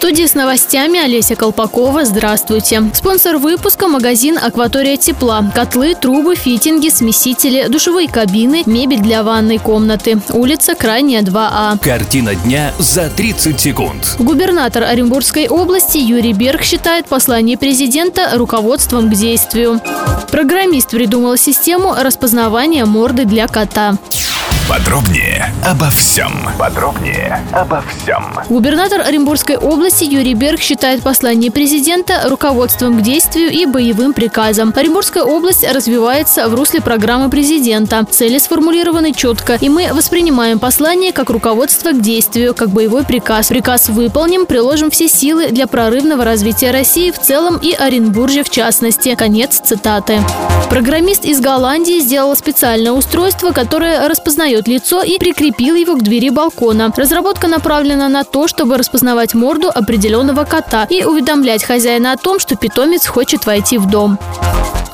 Студии с новостями Олеся Колпакова. Здравствуйте. Спонсор выпуска – магазин «Акватория тепла». Котлы, трубы, фитинги, смесители, душевые кабины, мебель для ванной комнаты. Улица Крайняя, 2А. Картина дня за 30 секунд. Губернатор Оренбургской области Юрий Берг считает послание президента руководством к действию. Программист придумал систему распознавания морды для кота. Подробнее обо всем. Подробнее обо всем. Губернатор Оренбургской области Юрий Берг считает послание президента руководством к действию и боевым приказом. Оренбургская область развивается в русле программы президента. Цели сформулированы четко, и мы воспринимаем послание как руководство к действию, как боевой приказ. Приказ выполним, приложим все силы для прорывного развития России в целом и Оренбуржья в частности. Конец цитаты. Программист из Голландии сделал специальное устройство, которое распознает лицо и прикрепил его к двери балкона. Разработка направлена на то, чтобы распознавать морду определенного кота и уведомлять хозяина о том, что питомец хочет войти в дом.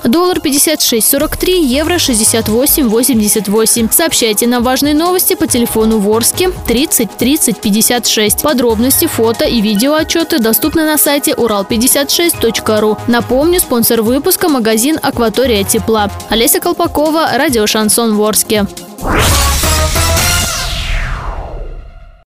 Доллар 56.43, евро 68.88. Сообщайте нам важные новости по телефону Ворске 30 30 56. Подробности, фото и видео отчеты доступны на сайте урал56.ру. Напомню, спонсор выпуска – магазин «Акватория тепла». Олеся Колпакова, радио «Шансон Ворске». Bye.